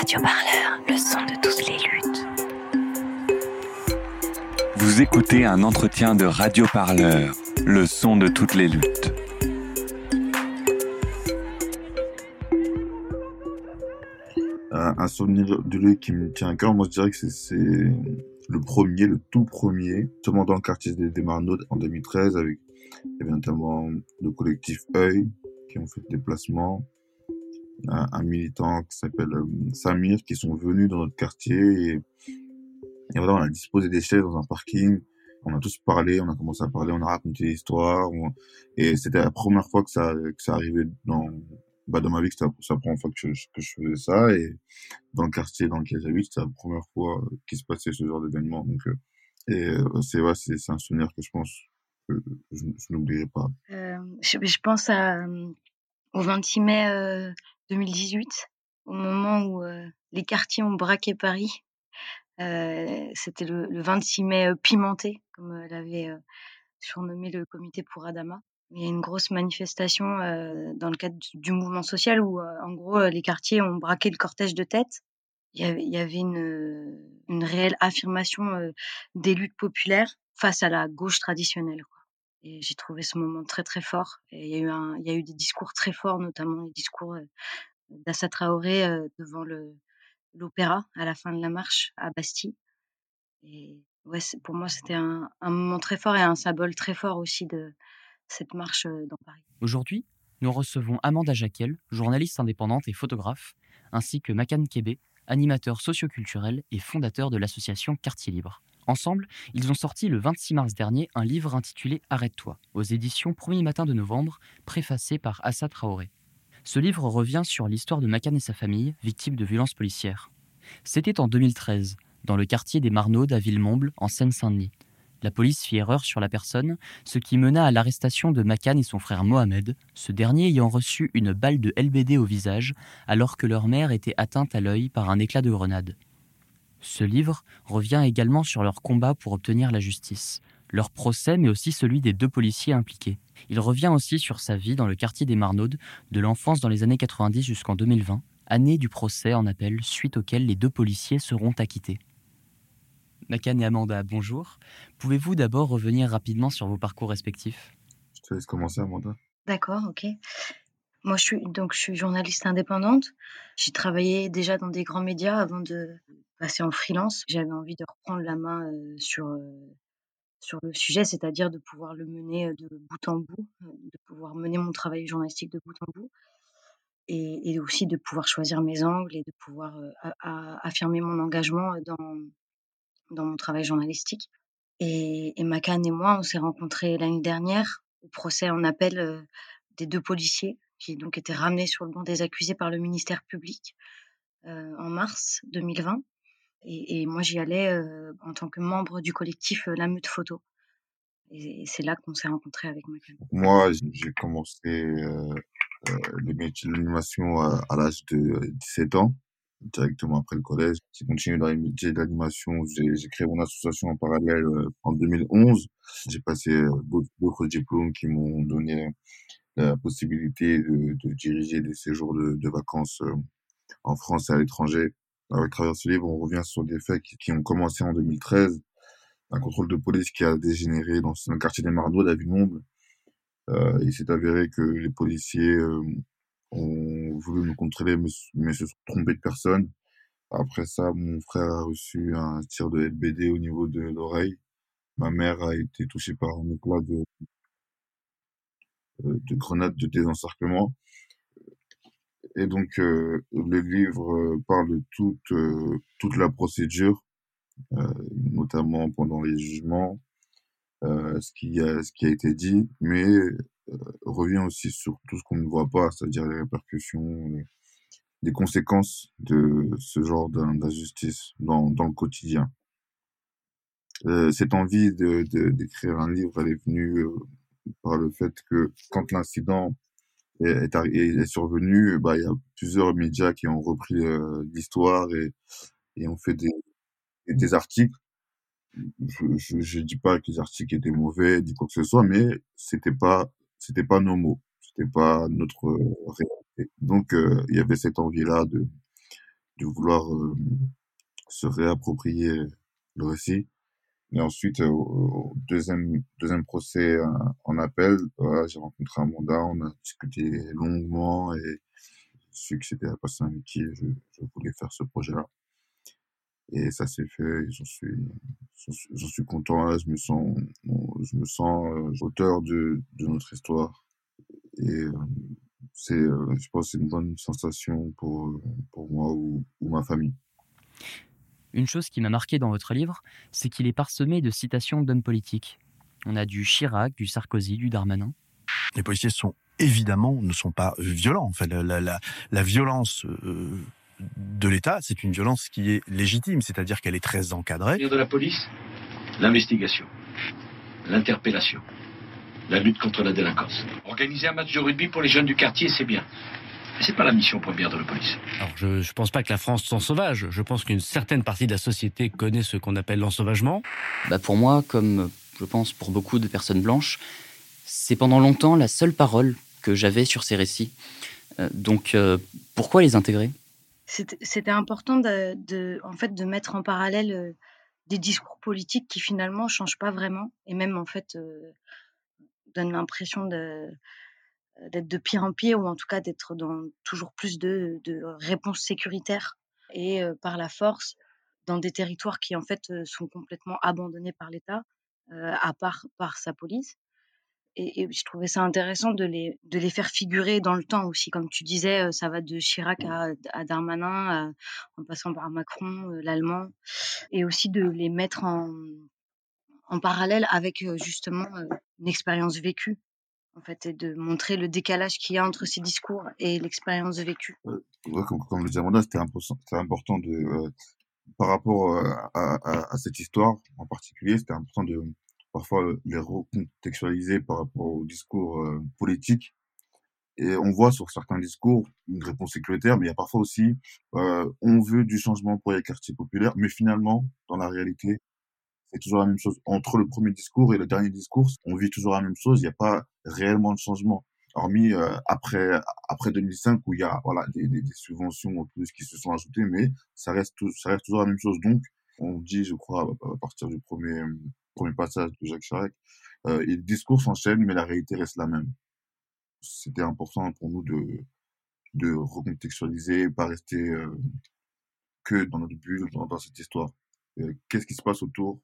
Radio Parleur, le son de toutes les luttes. Vous écoutez un entretien de Radio Parleur, le son de toutes les luttes. Un, un souvenir de lui qui me tient à cœur, moi je dirais que c'est- le premier, le tout premier, seulement dans le quartier des, des Marnauds en 2013, avec avait notamment le collectif œil qui ont fait des déplacements, un, militant qui s'appelle euh, Samir qui sont venus dans notre quartier et, voilà, on a disposé des chaises dans un parking. On a tous parlé, on a commencé à parler, on a raconté l'histoire. on- Et c'était la première fois que ça, que ça arrivait dans, bah, dans ma vie, que c'était la première fois que je, que je faisais ça. Et dans le quartier dans lequel j'habite, c'était la première fois qu'il se passait ce genre d'événement. Donc, euh, et euh, c'est ouais, un souvenir que je pense que je, n'oublierai pas. Je, pense à, au 26 mai 2018, au moment où euh, les quartiers ont braqué Paris. Euh, C'était le, le 26 mai euh, pimenté, comme l'avait surnommé le comité pour Adama. Il y a une grosse manifestation dans le cadre du, mouvement social où, en gros, les quartiers ont braqué le cortège de tête. Il y avait, une, une réelle affirmation des luttes populaires face à la gauche traditionnelle. Et j'ai trouvé ce moment très très fort. Et il y a eu des discours très forts, notamment les discours euh, d'Assa Traoré euh, devant l'opéra à la fin de la marche à Bastille. Et pour moi, c'était un, moment très fort et un symbole très fort aussi de cette marche euh, dans Paris. Aujourd'hui, nous recevons Amanda Jacquel, journaliste indépendante et photographe, ainsi que Makan Kébé, animateur socioculturel et fondateur de l'association Quartier Libre. Ensemble, ils ont sorti le 26 mars dernier un livre intitulé Arrête-toi, aux éditions Premier Matin de Novembre, préfacé par Assa Traoré. Ce livre revient sur l'histoire de Makan et sa famille, victimes de violences policières. C'était en 2013, dans le quartier des Marnaudes à Villemomble, en Seine-Saint-Denis. La police fit erreur sur la personne, ce qui mena à l'arrestation de Makan et son frère Mohamed, ce dernier ayant reçu une balle de LBD au visage alors que leur mère était atteinte à l'œil par un éclat de grenade. Ce livre revient également sur leur combat pour obtenir la justice, leur procès mais aussi celui des deux policiers impliqués. Il revient aussi sur sa vie dans le quartier des Marnaudes, de l'enfance dans les années 90 jusqu'en 2020, année du procès en appel suite auquel les deux policiers seront acquittés. Makan et Amanda, bonjour. Pouvez-vous d'abord revenir rapidement sur vos parcours respectifs? Je te laisse commencer, Amanda. D'accord, ok. Moi, je suis donc je suis journaliste indépendante. J'ai travaillé déjà dans des grands médias avant de passer en freelance. J'avais envie de reprendre la main sur sur le sujet, c'est-à-dire de pouvoir le mener de bout en bout, de pouvoir mener mon travail journalistique de bout en bout, et, et aussi de pouvoir choisir mes angles et de pouvoir a- affirmer mon engagement dans dans mon travail journalistique. Et, et Makan et moi, on s'est rencontrés l'année dernière au procès en appel des deux policiers qui donc étaient ramenés sur le banc des accusés par le ministère public euh, en mars 2020. Et, et moi, j'y allais en tant que membre du collectif La Meute Photo. Et, et c'est là qu'on s'est rencontrés avec Makan. Moi, j'ai commencé euh, le métier de l'animation à, l'âge de 17 ans, directement après le collège. J'ai continué dans les métiers de l'animation. J'ai créé mon association en parallèle en 2011. J'ai passé d'autres diplômes qui m'ont donné la possibilité de, de diriger des séjours de, de vacances en France et à l'étranger. À travers ce livre, on revient sur des faits qui, ont commencé en 2013. Un contrôle de police qui a dégénéré dans le quartier des à Villemomble. Euh, il s'est avéré que les policiers euh, ont voulu nous contrôler, mais, mais se sont trompés de personne. Après ça, mon frère a reçu un tir de LBD au niveau de l'oreille. Ma mère a été touchée par un éclat de, euh, de grenade de désencerclement. Et donc, euh, le livre euh, parle de toute, euh, toute la procédure, notamment pendant les jugements, ce, qui a, ce qui a été dit, mais revient aussi sur tout ce qu'on ne voit pas, c'est-à-dire les répercussions, les, conséquences de ce genre d'in- d'injustice dans, dans le quotidien. Cette envie de, de, d'écrire un livre, elle est venue par le fait que quand l'incident est, est, survenu, bah, il y a plusieurs médias qui ont repris euh, l'histoire et, et ont fait des, des articles. Je, je dis pas que les articles étaient mauvais, ni quoi que ce soit, mais c'était pas, c'était pas nos mots, c'était pas notre euh, réalité. Donc, euh, il y avait cette envie-là de, de vouloir se réapproprier le récit. Et ensuite, au deuxième, deuxième procès en appel, voilà, j'ai rencontré Amanda, on a discuté longuement et su que c'était la personne avec qui je, je voulais faire ce projet-là. Et ça s'est fait, j'en suis, j'en suis content, je me sens, je me sens auteur de, de notre histoire. Et c'est, je pense, c'est une bonne sensation pour, pour moi ou, ou ma famille. Une chose qui m'a marqué dans votre livre, c'est qu'il est parsemé de citations d'hommes politiques. On a du Chirac, du Sarkozy, du Darmanin. Les policiers sont évidemment ne sont pas violents. Enfin, la, la, la, la violence euh, de l'État, c'est une violence qui est légitime, c'est-à-dire qu'elle est très encadrée. De la police, l'investigation, l'interpellation, la lutte contre la délinquance. Organiser un match de rugby pour les jeunes du quartier, c'est bien. Mais c'est pas la mission première de la police. Alors, je ne pense pas que la France soit sauvage. Je pense qu'une certaine partie de la société connaît ce qu'on appelle l'ensauvagement. Bah pour moi, comme je pense pour beaucoup de personnes blanches, c'est pendant longtemps la seule parole que j'avais sur ces récits. Euh, donc, euh, pourquoi les intégrer? C'était important de, de, en fait, de mettre en parallèle euh, des discours politiques qui finalement changent pas vraiment et même en fait euh, donnent l'impression de d'être de pire en pire ou en tout cas d'être dans toujours plus de, réponses sécuritaires et euh, par la force dans des territoires qui en fait euh, sont complètement abandonnés par l'État, euh, à part par sa police. Et, je trouvais ça intéressant de les, de les faire figurer dans le temps aussi. Comme tu disais, euh, ça va de Chirac à, Darmanin, en passant par Macron, euh, l'allemand, et aussi de les mettre en, en parallèle avec justement une expérience vécue en fait, et de montrer le décalage qu'il y a entre ces discours et l'expérience vécue. Euh, comme, le disait Amanda, c'était important, de, euh, par rapport à, à, à, cette histoire en particulier, c'était important de parfois les recontextualiser par rapport au discours euh, politique. Et on voit sur certains discours une réponse sécuritaire, mais il y a parfois aussi, on veut du changement pour les quartiers populaires, mais finalement, dans la réalité, c'est toujours la même chose. Entre le premier discours et le dernier discours, on vit toujours la même chose. Il n'y a pas réellement de changement, hormis euh, après après 2005 où il y a voilà des, des, des, subventions en plus qui se sont ajoutées, mais ça reste tout, ça reste toujours la même chose. Donc, on dit, je crois, à partir du premier premier passage de Jacques Chirac, euh, le discours s'enchaîne, mais la réalité reste la même. C'était important pour nous de de recontextualiser, pas rester euh, que dans notre bulle, dans, dans cette histoire. Euh, Qu'est-ce qui se passe autour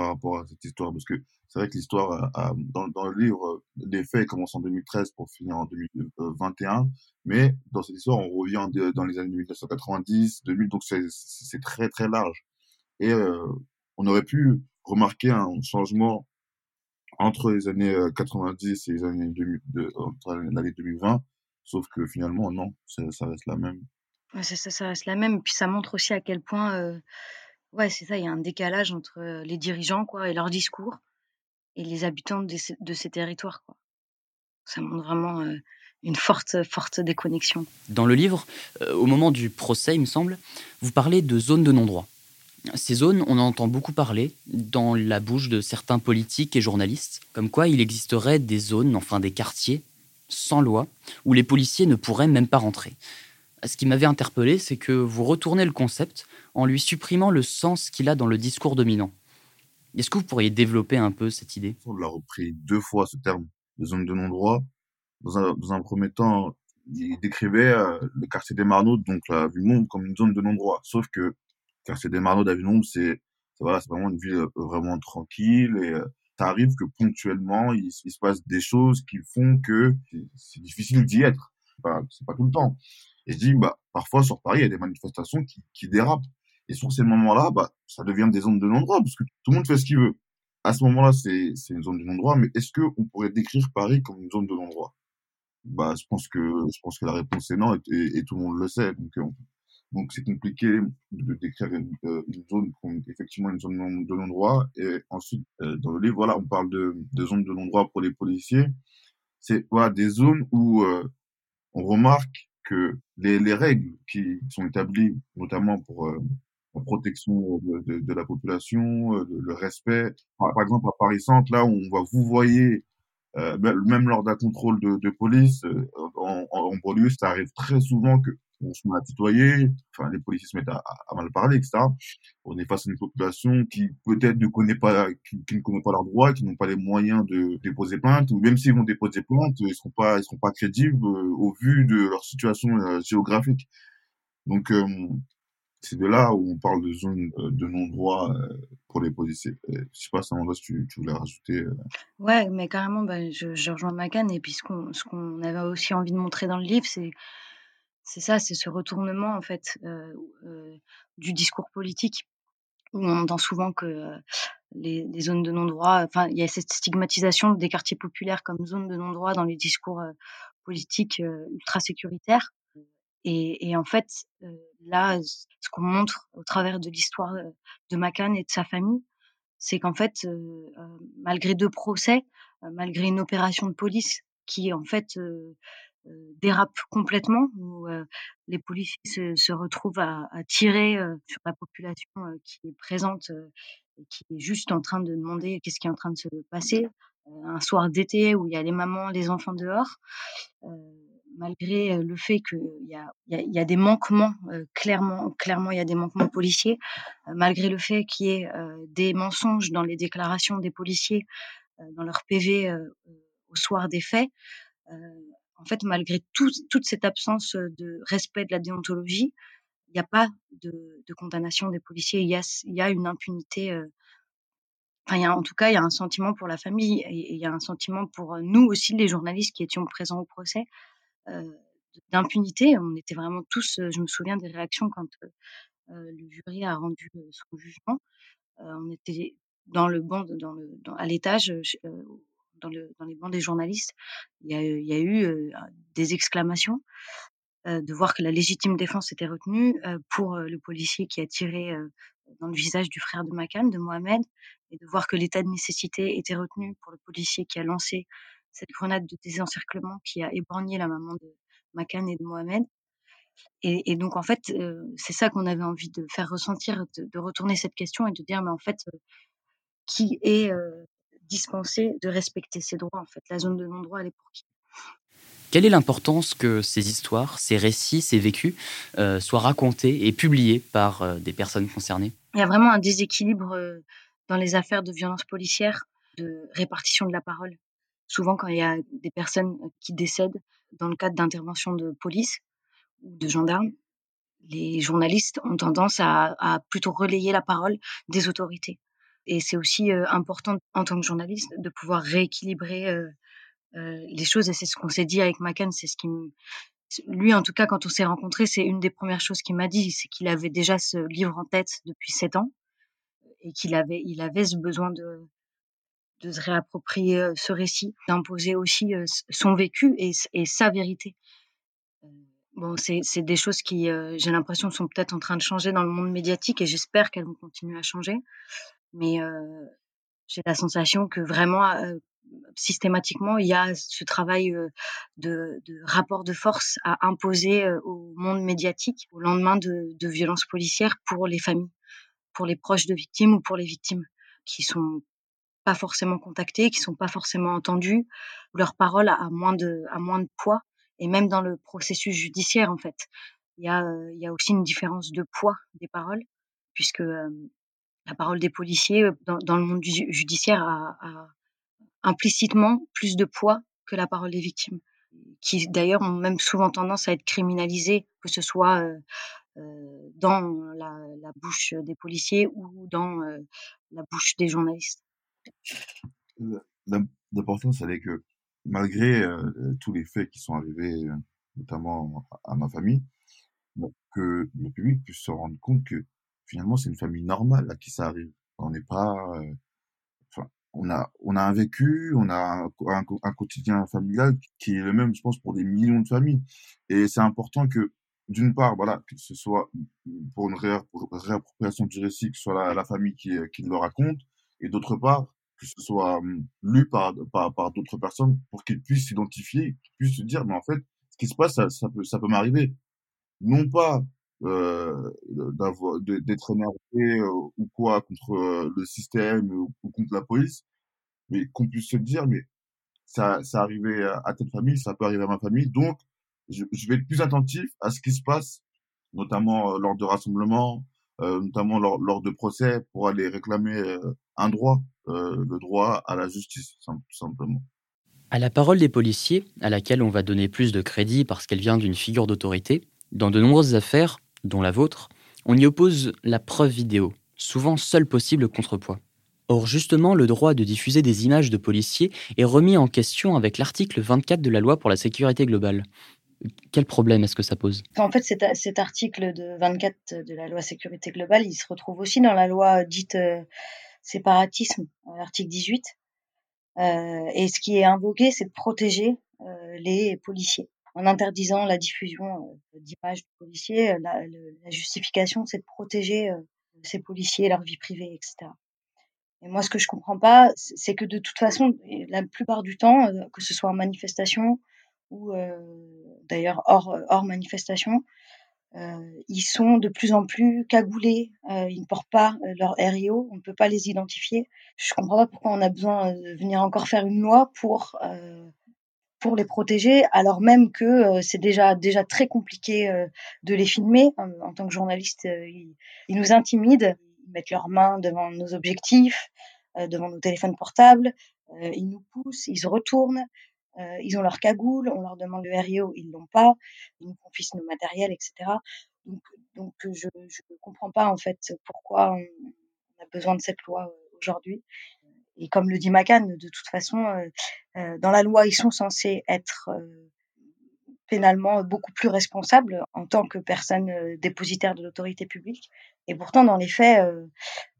par rapport à cette histoire? Parce que c'est vrai que l'histoire dans, dans le livre les faits commencent en 2013 pour finir en 2021 mais dans cette histoire on revient dans les années 1990 2000 donc c'est très très large. Et euh, on aurait pu remarquer un changement entre les années 90 et les années 2000 de, entre l'année 2020 sauf que finalement non ça, reste la même. Ça, reste la même puis ça montre aussi à quel point euh Ouais, c'est ça, il y a un décalage entre les dirigeants quoi, et leurs discours et les habitants de ces, territoires. Quoi. Ça montre vraiment une forte, forte déconnexion. Dans le livre, au moment du procès, il me semble, vous parlez de zones de non-droit. Ces zones, on en entend beaucoup parler dans la bouche de certains politiques et journalistes, comme quoi il existerait des zones, enfin des quartiers, sans loi, où les policiers ne pourraient même pas rentrer. Ce qui m'avait interpellé, c'est que vous retournez le concept en lui supprimant le sens qu'il a dans le discours dominant. Est-ce que vous pourriez développer un peu cette idée? On l'a repris deux fois ce terme de zone de non-droit. Dans un, premier temps, il décrivait euh, le quartier des Marnauds, donc la Villemomble, comme une zone de non-droit. Sauf que le quartier des Marnauds à Villemomble, c'est c'est vraiment une ville vraiment tranquille et euh, ça arrive que ponctuellement, il, se passe des choses qui font que c'est difficile d'y être. C'est pas, pas tout le temps. Et je dis, bah, parfois sur Paris, il y a des manifestations qui, qui dérapent. Et sur ces moments-là, bah, ça devient des zones de non-droit, parce que tout le monde fait ce qu'il veut. À ce moment-là, c'est, c'est une zone de non-droit, mais est-ce que on pourrait décrire Paris comme une zone de non-droit? Bah, je pense que je pense que la réponse est non, et, tout le monde le sait. Donc, on, donc c'est compliqué de décrire une, une zone comme effectivement une zone de non-droit. Et ensuite, euh, dans le livre, voilà, on parle de, de zones de non-droit pour les policiers. C'est voilà des zones où euh, on remarque les, les règles qui sont établies, notamment pour euh, la protection de, la population, euh, le, respect. Par, exemple, à Paris Centre, là où on va vous voyez, euh, même lors d'un contrôle de, police, en, en, ça arrive très souvent que on se met à tutoyer, enfin, les policiers se mettent à, mal parler, etc. On est face à une population qui peut-être ne connaît pas, qui, ne connaît pas leurs droits, qui n'ont pas les moyens de déposer plainte, ou même s'ils vont déposer plainte, ils seront pas, ils seront pas crédibles euh, au vu de leur situation euh, géographique. Donc, euh, c'est de là où on parle de zone de non-droit pour les policiers. je sais pas, Samantha, si tu, voulais rajouter. Ouais, mais carrément, bah, je, je rejoins Macan, et puis ce qu'on avait aussi envie de montrer dans le livre, c'est c'est ça, c'est ce retournement en fait euh, euh, du discours politique où on entend souvent que euh, les, zones de non-droit, enfin il y a cette stigmatisation des quartiers populaires comme zones de non-droit dans les discours politiques ultra sécuritaires. Et, en fait, là, ce qu'on montre au travers de l'histoire de Macan et de sa famille, c'est qu'en fait, malgré deux procès, malgré une opération de police qui en fait dérape complètement, où euh, les policiers se, se retrouvent à, à tirer euh, sur la population qui est présente et qui est juste en train de demander qu'est-ce qui est en train de se passer. un soir d'été où il y a les mamans, les enfants dehors, malgré le fait qu'il y a, y, y a des manquements, clairement, clairement il y a des manquements policiers, malgré le fait qu'il y ait des mensonges dans les déclarations des policiers, dans leur PV au soir des faits, en fait, malgré tout, toute cette absence de respect de la déontologie, il n'y a pas de, de, condamnation des policiers. Il y a, y a une impunité. Euh, enfin, y a, en tout cas, il y a un sentiment pour la famille et, il y a un sentiment pour nous aussi, les journalistes qui étions présents au procès, euh, d'impunité. On était vraiment tous. Je me souviens des réactions quand euh, le jury a rendu son jugement. on était dans le banc, dans le, dans, à l'étage, dans, le, dans les bancs des journalistes, il y a, eu des exclamations de voir que la légitime défense était retenue pour le policier qui a tiré dans le visage du frère de Macan, de Mohamed, et de voir que l'état de nécessité était retenu pour le policier qui a lancé cette grenade de désencerclement qui a éborgné la maman de Macan et de Mohamed. Et, donc, en fait, c'est ça qu'on avait envie de faire ressentir, de, retourner cette question et de dire, mais en fait, qui est dispensé de respecter ses droits. En fait, la zone de non-droit, elle est pour qui? Quelle est l'importance que ces histoires, ces récits, ces vécus euh, soient racontés et publiés par euh, des personnes concernées? Il y a vraiment un déséquilibre euh, dans les affaires de violence policière, de répartition de la parole. Souvent, quand il y a des personnes qui décèdent dans le cadre d'interventions de police ou de gendarmes, les journalistes ont tendance à, à plutôt relayer la parole des autorités. Et c'est aussi important en tant que journaliste de pouvoir rééquilibrer les choses. Et c'est ce qu'on s'est dit avec Macan. C'est ce qui lui, en tout cas, quand on s'est rencontrés, c'est une des premières choses qu'il m'a dit, c'est qu'il avait déjà ce livre en tête depuis sept ans et qu'il avait, il avait ce besoin de, de se réapproprier ce récit, d'imposer aussi son vécu et, et sa vérité. Bon, c'est des choses qui, j'ai l'impression, sont peut-être en train de changer dans le monde médiatique et j'espère qu'elles vont continuer à changer mais euh, j'ai la sensation que vraiment euh, systématiquement il y a ce travail euh, de, de, rapport de force à imposer au monde médiatique au lendemain de, de violences policières pour les familles, pour les proches de victimes ou pour les victimes qui sont pas forcément contactées, qui sont pas forcément entendues, où leur parole a moins de, a moins de poids, et même dans le processus judiciaire en fait, il y a, il y a aussi une différence de poids des paroles, puisque la parole des policiers dans, le monde judiciaire a, implicitement plus de poids que la parole des victimes, qui d'ailleurs ont même souvent tendance à être criminalisées, que ce soit dans la, bouche des policiers ou dans la bouche des journalistes. L'important, c'est que malgré tous les faits qui sont arrivés, notamment à ma famille, que le public puisse se rendre compte que finalement, c'est une famille normale à qui ça arrive. On n'est pas, euh, enfin, on a, on a un vécu, on a un, un, quotidien familial qui est le même, je pense, pour des millions de familles. Et c'est important que, d'une part, voilà, que ce soit pour une réappropriation du récit, que ce soit la, la famille qui, qui le raconte, et d'autre part, que ce soit hum, lu par, par, par d'autres personnes pour qu'ils puissent s'identifier, qu'ils puissent se dire, mais en fait, ce qui se passe, ça, ça peut, ça peut m'arriver. Non pas euh, d'être énervé euh, ou quoi contre euh, le système ou, contre la police, mais qu'on puisse se dire, mais ça, ça arrivait à, telle famille, ça peut arriver à ma famille, donc je, je vais être plus attentif à ce qui se passe, notamment euh, lors de rassemblements, euh, notamment lors, lors de procès, pour aller réclamer euh, un droit, euh, le droit à la justice, tout simplement. À la parole des policiers, à laquelle on va donner plus de crédit parce qu'elle vient d'une figure d'autorité, dans de nombreuses affaires, dont la vôtre, on y oppose la preuve vidéo, souvent seul possible contrepoids. Or, justement, le droit de diffuser des images de policiers est remis en question avec l'article 24 de la loi pour la sécurité globale. Quel problème est-ce que ça pose? En fait, cet, article de 24 de la loi sécurité globale, il se retrouve aussi dans la loi dite euh, séparatisme, l'article 18. Euh, et ce qui est invoqué, c'est de protéger euh, les policiers. En interdisant la diffusion euh, d'images de policiers, la, la justification, c'est de protéger ces policiers, leur vie privée, etc. Et moi, ce que je comprends pas, c'est que de toute façon, la plupart du temps, euh, que ce soit en manifestation ou euh, d'ailleurs hors, hors manifestation, euh, ils sont de plus en plus cagoulés. Euh, ils ne portent pas euh, leur RIO. On ne peut pas les identifier. Je comprends pas pourquoi on a besoin de venir encore faire une loi pour pour les protéger, alors même que c'est déjà déjà très compliqué de les filmer. En, tant que journaliste, ils, ils nous intimident mettent leurs mains devant nos objectifs, euh, devant nos téléphones portables, euh, ils nous poussent, ils se retournent, euh, ils ont leur cagoule, on leur demande le RIO, ils l'ont pas, ils nous confisquent nos matériels, etc. Donc, donc je ne comprends pas en fait pourquoi on, a besoin de cette loi aujourd'hui. Et comme le dit Macan, de toute façon, euh, dans la loi, ils sont censés être pénalement beaucoup plus responsables en tant que personne dépositaire de l'autorité publique. Et pourtant, dans les faits, euh,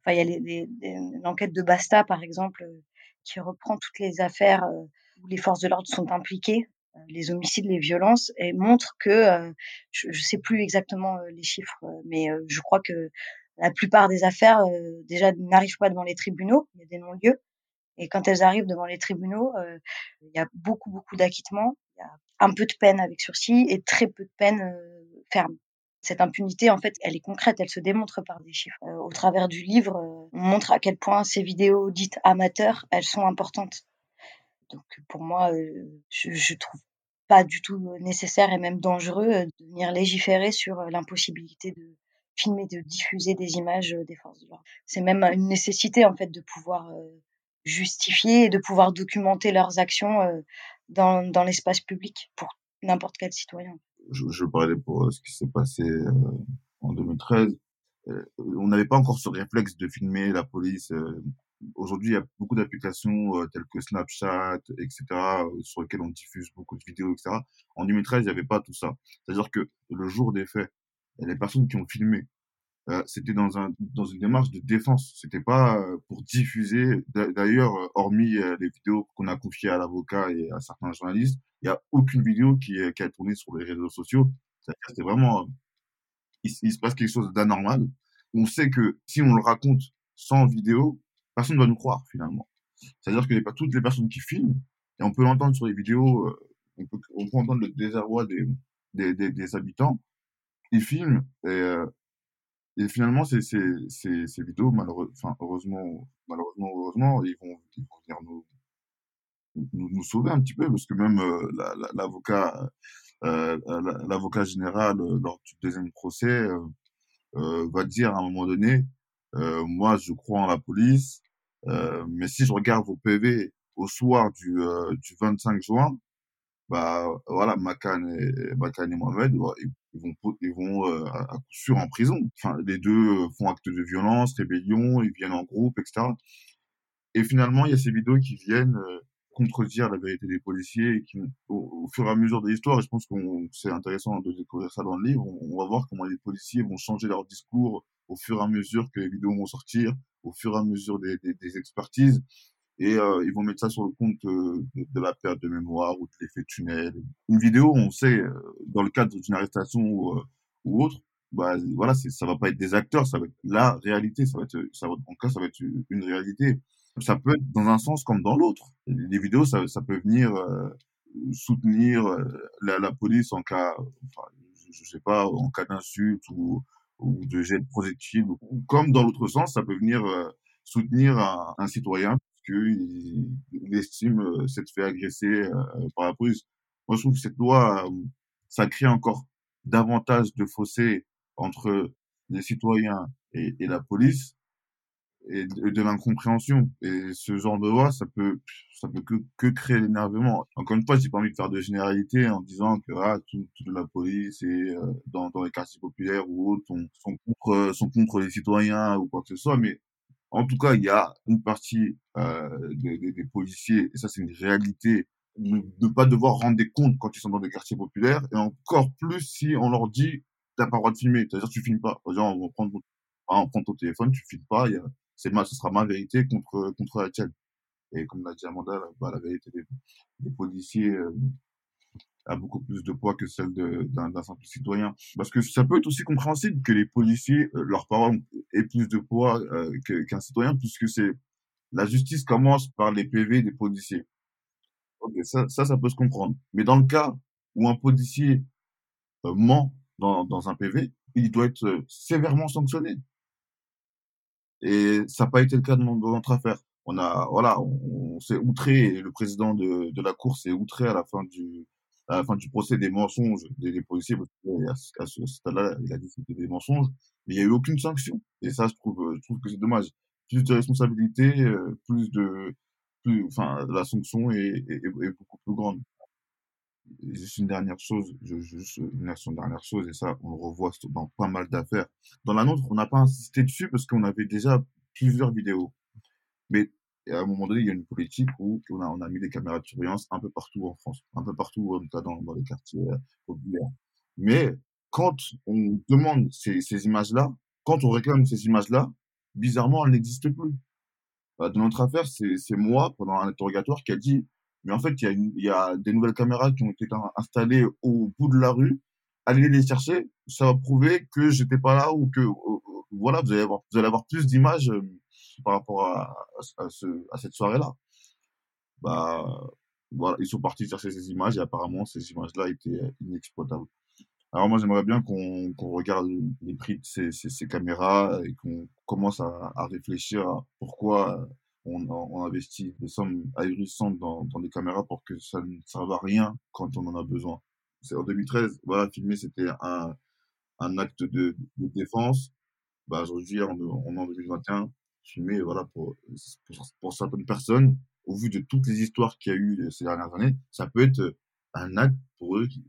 enfin, il y a l'enquête de Basta, par exemple, euh, qui reprend toutes les affaires euh, où les forces de l'ordre sont impliquées, les homicides, les violences, et montre que, je ne sais plus exactement les chiffres, mais je crois que la plupart des affaires déjà n'arrivent pas devant les tribunaux, il y a des non-lieux, et quand elles arrivent devant les tribunaux, il y a beaucoup, beaucoup d'acquittements, il y a un peu de peine avec sursis et très peu de peine ferme. Cette impunité, en fait, elle est concrète, elle se démontre par des chiffres. Euh, au travers du livre, euh, on montre à quel point ces vidéos dites amateurs, elles sont importantes. Donc pour moi, euh, je, je trouve pas du tout nécessaire et même dangereux de venir légiférer sur l'impossibilité de filmer, de diffuser des images des forces de l'ordre. C'est même une nécessité en fait de pouvoir justifier et de pouvoir documenter leurs actions dans, dans l'espace public pour n'importe quel citoyen je, je parlais pour euh, ce qui s'est passé euh, en 2013. Euh, on n'avait pas encore ce réflexe de filmer la police. Aujourd'hui, il y a beaucoup d'applications telles que Snapchat, etc., sur lesquelles on diffuse beaucoup de vidéos, etc. En 2013, il n'y avait pas tout ça. C'est-à-dire que le jour des faits, les personnes qui ont filmé, euh, c'était dans un dans une démarche de défense. C'était pas euh, pour diffuser. D'ailleurs, hormis les vidéos qu'on a confiées à l'avocat et à certains journalistes, il y a aucune vidéo qui, qui a tourné sur les réseaux sociaux. C'était vraiment, il, se passe quelque chose d'anormal. On sait que si on le raconte sans vidéo, personne ne va nous croire finalement. C'est-à-dire que les, toutes les personnes qui filment, et on peut l'entendre sur les vidéos, euh, on, peut, on peut entendre le désarroi des, des, des, habitants, ils filment et, euh, et finalement, ces, vidéos, enfin, heureusement, malheureusement, heureusement, ils vont, venir nous, sauver un petit peu, parce que même euh, l'avocat, euh, l'avocat général euh, lors du deuxième procès va dire à un moment donné, moi, je crois en la police, mais si je regarde vos PV au soir du, du 25 juin, bah voilà, Macan et, Macan et Mohamed, ils, vont, ils vont euh, à, coup sûr en prison. Enfin, les deux font acte de violence, rébellion, ils viennent en groupe, etc. Et finalement, il y a ces vidéos qui viennent euh, contredire la vérité des policiers et qui, au, fur et à mesure de l'histoire, je pense que c'est intéressant de découvrir ça dans le livre, on, va voir comment les policiers vont changer leur discours au fur et à mesure que les vidéos vont sortir, au fur et à mesure des, des, des expertises et euh, ils vont mettre ça sur le compte de, de, la perte de mémoire ou de l'effet tunnel. Une vidéo, on sait, euh, dans le cadre d'une arrestation ou, euh, autre, bah voilà, ça va pas être des acteurs, ça va être la réalité, ça va être, ça en cas, ça va être une réalité. Ça peut être dans un sens comme dans l'autre. Les vidéos, ça, ça peut venir euh, soutenir la, police en cas, enfin, je, sais pas, en cas d'insulte ou, de jet de projectile, comme dans l'autre sens, ça peut venir soutenir un citoyen qu'il il estime euh, s'être fait agresser euh, par la police. Moi, je trouve que cette loi, ça crée encore davantage de fossés entre les citoyens et, la police et de, l'incompréhension. Et ce genre de loi, ça peut, ça peut que, créer l'énervement. Encore une fois, j'ai pas envie de faire de généralité en disant que ah, tout, toute la police et euh, dans, dans les quartiers populaires ou autres sont, sont contre, sont contre les citoyens ou quoi que ce soit, mais en tout cas, il y a une partie euh, des, des, des policiers, et ça c'est une réalité, de ne pas devoir rendre des comptes quand ils sont dans des quartiers populaires, et encore plus si on leur dit t'as pas le droit de filmer, c'est-à-dire tu filmes pas. Exemple, on va prendre, on prend ton téléphone, tu filmes pas, c'est ma, ce sera ma vérité contre contre la tienne. Et comme l'a dit Amanda, bah, la vérité des, des policiers euh, a beaucoup plus de poids que celle d'un simple citoyen. Parce que ça peut être aussi compréhensible que les policiers, euh, leur parole ait plus de poids euh, qu'un citoyen, puisque c'est la justice commence par les PV des policiers. Ok, ça, ça, peut se comprendre. Mais dans le cas où un policier euh, ment dans, dans un PV, il doit être euh, sévèrement sanctionné. Et ça n'a pas été le cas dans, notre affaire. On a, voilà, on, s'est outré, le président de, de la Cour s'est outré à la fin du, à la fin du procès des mensonges des, des policiers, parce qu'à ce stade-là, il a dit que c'était des mensonges, mais il n'y a eu aucune sanction. Et ça, je trouve, je trouve que c'est dommage. Plus de responsabilité, euh, plus de, plus, enfin, la sanction est, est, beaucoup plus grande. Juste une dernière chose, juste une dernière chose, et ça, on le revoit dans pas mal d'affaires. Dans la nôtre, on n'a pas insisté dessus parce qu'on avait déjà plusieurs vidéos. Mais et à un moment donné, il y a une politique où on a, mis des caméras de surveillance un peu partout en France, un peu partout, cas dans, les quartiers euh, populaires. Mais quand on demande ces, images-là, quand on réclame ces images-là, bizarrement, elles n'existent plus. Bah, dans notre affaire, c'est moi, pendant un interrogatoire, qui a dit, mais en fait, il y, a des nouvelles caméras qui ont été installées au bout de la rue. Allez les chercher, ça va prouver que j'étais pas là ou que, voilà, allez avoir, vous allez avoir plus d'images euh, par rapport à, à, ce, à cette soirée-là. Bah, voilà, ils sont partis chercher ces images et apparemment ces images-là étaient inexploitables. Alors moi j'aimerais bien qu'on qu'on regarde les prix de ces, ces, caméras et qu'on commence à, réfléchir à pourquoi on, on investit des sommes ahurissantes dans, dans des caméras pour que ça ne serve à rien quand on en a besoin. C'est en 2013, voilà, filmer c'était un, un acte de, de défense. Bah aujourd'hui on, on est en 2021, filmer, voilà, pour, pour, pour, certaines personnes, au vu de toutes les histoires qu'il y a eu ces dernières années, ça peut être un acte pour eux, qui,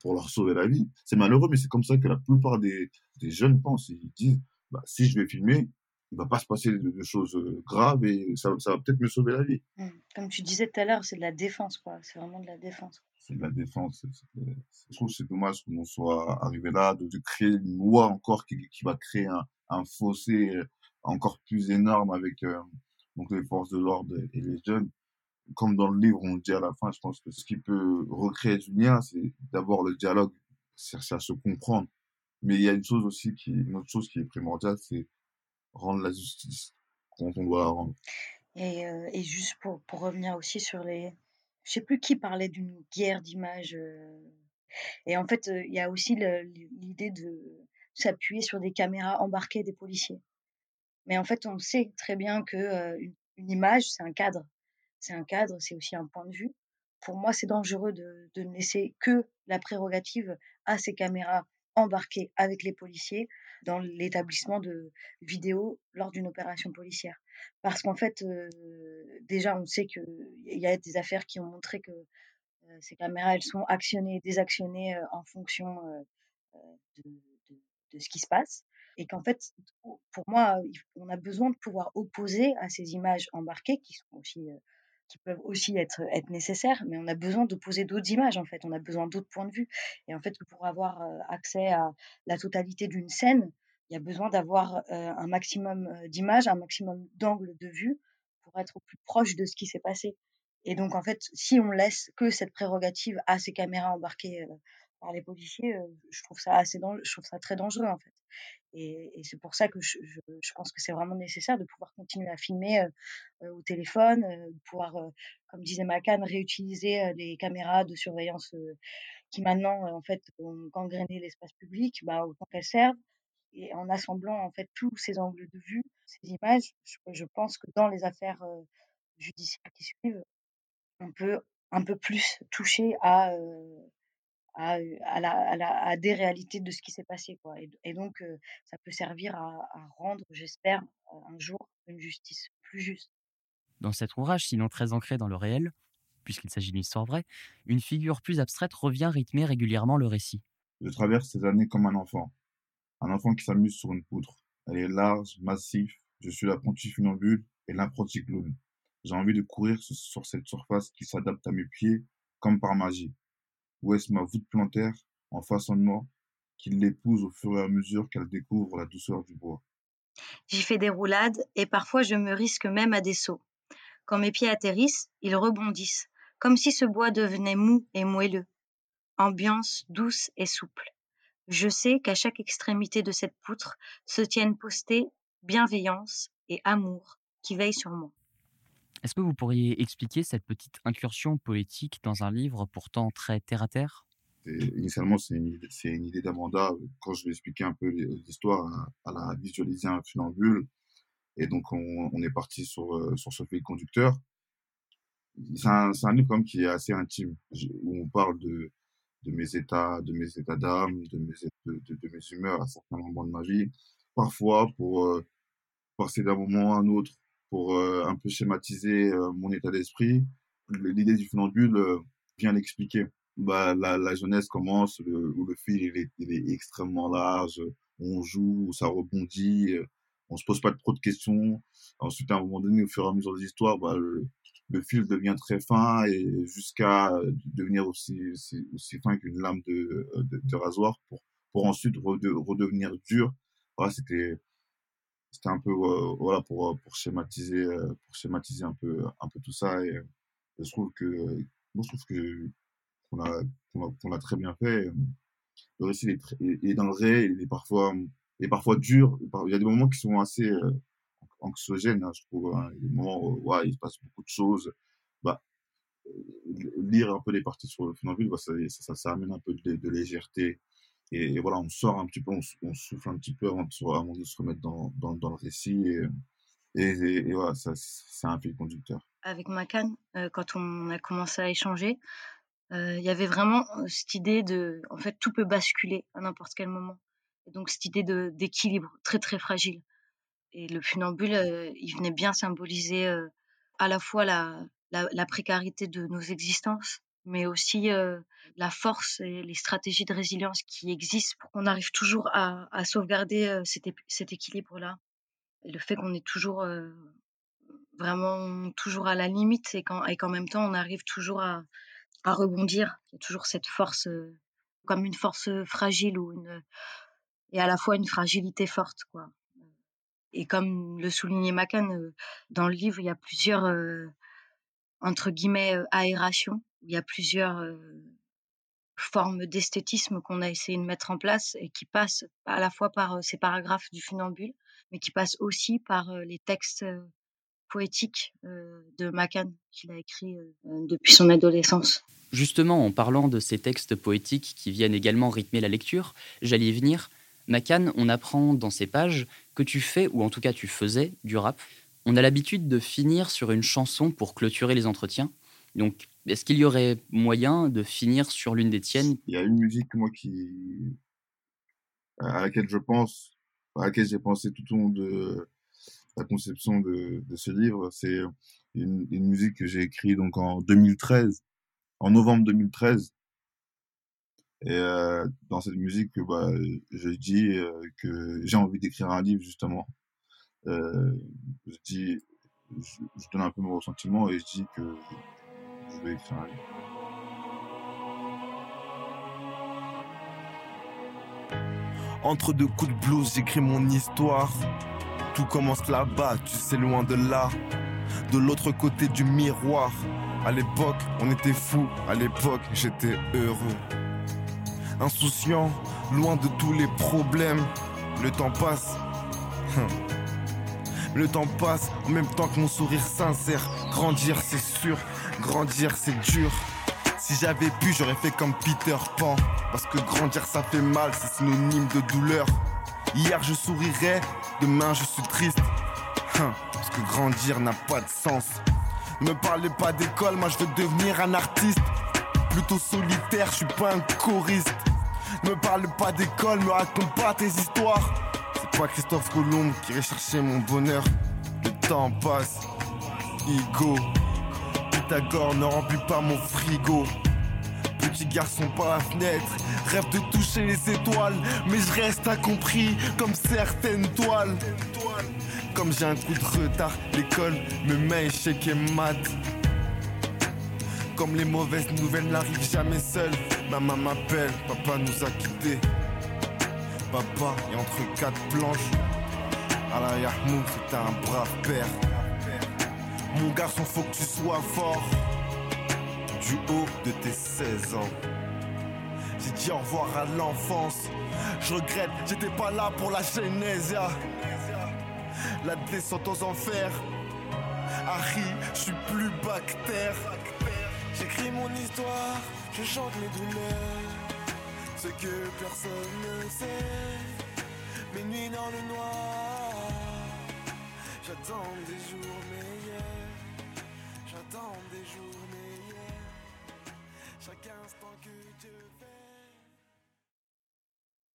pour leur sauver la vie. C'est malheureux, mais c'est comme ça que la plupart des, des jeunes pensent. Ils disent, bah, si je vais filmer, il va pas se passer de, de choses graves et ça, ça va peut-être me sauver la vie. Mmh. Comme tu disais tout à l'heure, c'est de la défense, quoi. C'est vraiment de la défense. C'est de la défense. je trouve que c'est dommage qu'on soit arrivé là, de, de, créer une loi encore qui, qui va créer un, un fossé encore plus énorme avec euh, donc les forces de l'ordre et les jeunes. Comme dans le livre, on dit à la fin, je pense que ce qui peut recréer du lien, c'est d'abord le dialogue, chercher à se comprendre. Mais il y a une chose aussi qui, une autre chose qui est primordiale, c'est rendre la justice quand on doit la rendre. Et, euh, et juste pour, pour revenir aussi sur les, je sais plus qui parlait d'une guerre d'images. Euh, et en fait, il y a aussi l'idée de s'appuyer sur des caméras embarquées des policiers. Mais en fait, on sait très bien que euh, une, image, c'est un cadre. C'est un cadre, c'est aussi un point de vue. Pour moi, c'est dangereux de, ne laisser que la prérogative à ces caméras embarquées avec les policiers dans l'établissement de vidéos lors d'une opération policière. Parce qu'en fait, euh, déjà, on sait qu'il y a des affaires qui ont montré que euh, ces caméras, elles sont actionnées désactionnées euh, en fonction de, de, ce qui se passe et qu'en fait, pour moi, on a besoin de pouvoir opposer à ces images embarquées qui sont aussi qui peuvent aussi être, être nécessaires, mais on a besoin d'opposer d'autres images, en fait. On a besoin d'autres points de vue. Et en fait, pour avoir accès à la totalité d'une scène, il y a besoin d'avoir un maximum d'images, un maximum d'angles de vue pour être au plus proche de ce qui s'est passé. Et donc, en fait, si on laisse que cette prérogative à ces caméras embarquées par les policiers, je trouve ça assez je trouve ça très dangereux, en fait. Et, et c'est pour ça que je, je, je pense que c'est vraiment nécessaire de pouvoir continuer à filmer euh, au téléphone, euh, de pouvoir, euh, comme disait Macan, réutiliser les caméras de surveillance qui maintenant en fait ont gangréné l'espace public, bah, autant qu'elles servent. Et en assemblant en fait tous ces angles de vue, ces images, je, je pense que dans les affaires judiciaires qui suivent, on peut un peu plus toucher à, à, à, des réalités de ce qui s'est passé. Quoi. Et, donc, ça peut servir à, rendre, j'espère, un jour une justice plus juste. Dans cet ouvrage, sinon très ancré dans le réel, puisqu'il s'agit d'une histoire vraie, une figure plus abstraite revient rythmer régulièrement le récit. Je traverse ces années comme un enfant. Un enfant qui s'amuse sur une poutre. Elle est large, massif. Je suis l'apprenti funambule et l'apprenti clown. J'ai envie de courir sur cette surface qui s'adapte à mes pieds comme par magie. Où est-ce ma voûte plantaire en façonnement qui l'épouse au fur et à mesure qu'elle découvre la douceur du bois. J'y fais des roulades et parfois je me risque même à des sauts. Quand mes pieds atterrissent, ils rebondissent, comme si ce bois devenait mou et moelleux. Ambiance douce et souple. Je sais qu'à chaque extrémité de cette poutre se tiennent postés bienveillance et amour qui veillent sur moi. Est-ce que vous pourriez expliquer cette petite incursion poétique dans un livre pourtant très terre-à-terre Initialement, c'est une, idée d'Amanda. Quand je vais expliquer un peu l'histoire, elle a visualisé un funambule. Et donc, on, est parti sur, euh, sur ce fil conducteur. C'est un, livre comme qui est assez intime, où on parle de, de mes états, de mes états d'âme, de mes, de, mes humeurs à certains moments de ma vie. Parfois, pour euh, passer d'un moment à un autre, pour euh, un peu schématiser euh, mon état d'esprit, l'idée du funambule euh, vient l'expliquer. Bah, la, jeunesse commence où le fil il est, extrêmement large, on joue, ça rebondit, on se pose pas trop de questions. Ensuite, à un moment donné, au fur et à mesure des histoires, bah, le, fil devient très fin et jusqu'à devenir aussi, aussi, fin qu'une lame de, rasoir pour, pour ensuite redevenir dur. Voilà, c'était c'était un peu euh, voilà pour euh, pour schématiser euh, pour schématiser un peu un peu tout ça et, je trouve que moi je trouve que qu'on a qu'on a, très bien fait. Le récit est, est, dans le réel il est parfois il est parfois dur. Il y a des moments qui sont assez anxiogènes hein, je trouve hein. des moments où ouais, il se passe beaucoup de choses. Bah lire un peu les parties sur le funambule bah, ça, ça, ça, amène un peu de, de légèreté et, voilà, on sort un petit peu, on, souffle un petit peu avant de, se remettre dans, le récit. Et, et, voilà, c'est un fil conducteur. Avec Macan, euh, quand on a commencé à échanger, euh, il y avait vraiment euh, cette idée de, en fait, tout peut basculer à n'importe quel moment. Et donc cette idée d'équilibre très très fragile. Et le funambule, il venait bien symboliser à la fois la, précarité de nos existences, mais aussi la force et les stratégies de résilience qui existent pour qu'on arrive toujours à, à sauvegarder cet, cet équilibre-là. Le fait qu'on est toujours vraiment toujours à la limite et qu'en, et qu'en même temps on arrive toujours à, à rebondir. Il y a toujours cette force, comme une force fragile ou une, et à la fois une fragilité forte, quoi. Et comme le soulignait Macan, dans le livre, il y a plusieurs, entre guillemets, aérations il y a plusieurs formes d'esthétisme qu'on a essayé de mettre en place et qui passent à la fois par ces paragraphes du funambule, mais qui passent aussi par les textes poétiques de Macan qu'il a écrit depuis son adolescence. Justement, en parlant de ces textes poétiques qui viennent également rythmer la lecture, j'allais y venir. Macan, on apprend dans ces pages que tu fais, ou en tout cas tu faisais, du rap. On a l'habitude de finir sur une chanson pour clôturer les entretiens. Donc, est-ce qu'il y aurait moyen de finir sur l'une des tiennes? Il y a une musique, moi, qui à laquelle je pense, à laquelle j'ai pensé tout au long de la conception de, ce livre. C'est une, une, musique que j'ai écrite donc en 2013, en novembre 2013. Et euh, dans cette musique, bah, je dis euh, que j'ai envie d'écrire un livre justement. Euh, je dis, je, je, donne un peu mon ressentiment et je dis que entre deux coups de blues, j'écris mon histoire. Tout commence là-bas, tu sais, loin de là. De l'autre côté du miroir. À l'époque, on était fous. À l'époque, j'étais heureux. Insouciant, loin de tous les problèmes. Le temps passe. Hum. Le temps passe en même temps que mon sourire sincère. Grandir, c'est sûr. Grandir c'est dur. Si j'avais pu, j'aurais fait comme Peter Pan. Parce que grandir ça fait mal, c'est synonyme de douleur. Hier je sourirais, demain je suis triste. Hein, parce que grandir n'a pas de sens. Ne me parlez pas d'école, moi je veux devenir un artiste. plutôt solitaire, je suis pas un choriste. Ne me parle pas d'école, me raconte pas tes histoires. C'est pas Christophe Colomb qui chercher mon bonheur. Le temps passe, ego. Pythagore ne remplit pas mon frigo. Petit garçon par la fenêtre, rêve de toucher les étoiles, mais je reste incompris comme certaines toiles. Comme j'ai un coup de retard, l'école me met échec et mat. Comme les mauvaises nouvelles n'arrivent jamais seules, maman m'appelle, papa nous a quittés. Papa est entre quatre planches. Allah Yahmoud, c'est un brave père. Mon garçon, faut que tu sois fort. Du haut de tes 16 ans. J'ai dit au revoir à l'enfance. Je regrette, j'étais pas là pour la genèse. ya. La descente aux enfers. Harry, je suis plus bactère. J'écris mon histoire, je chante mes douleurs. Ce que personne ne sait. Mes nuits dans le noir. J'attends des jours.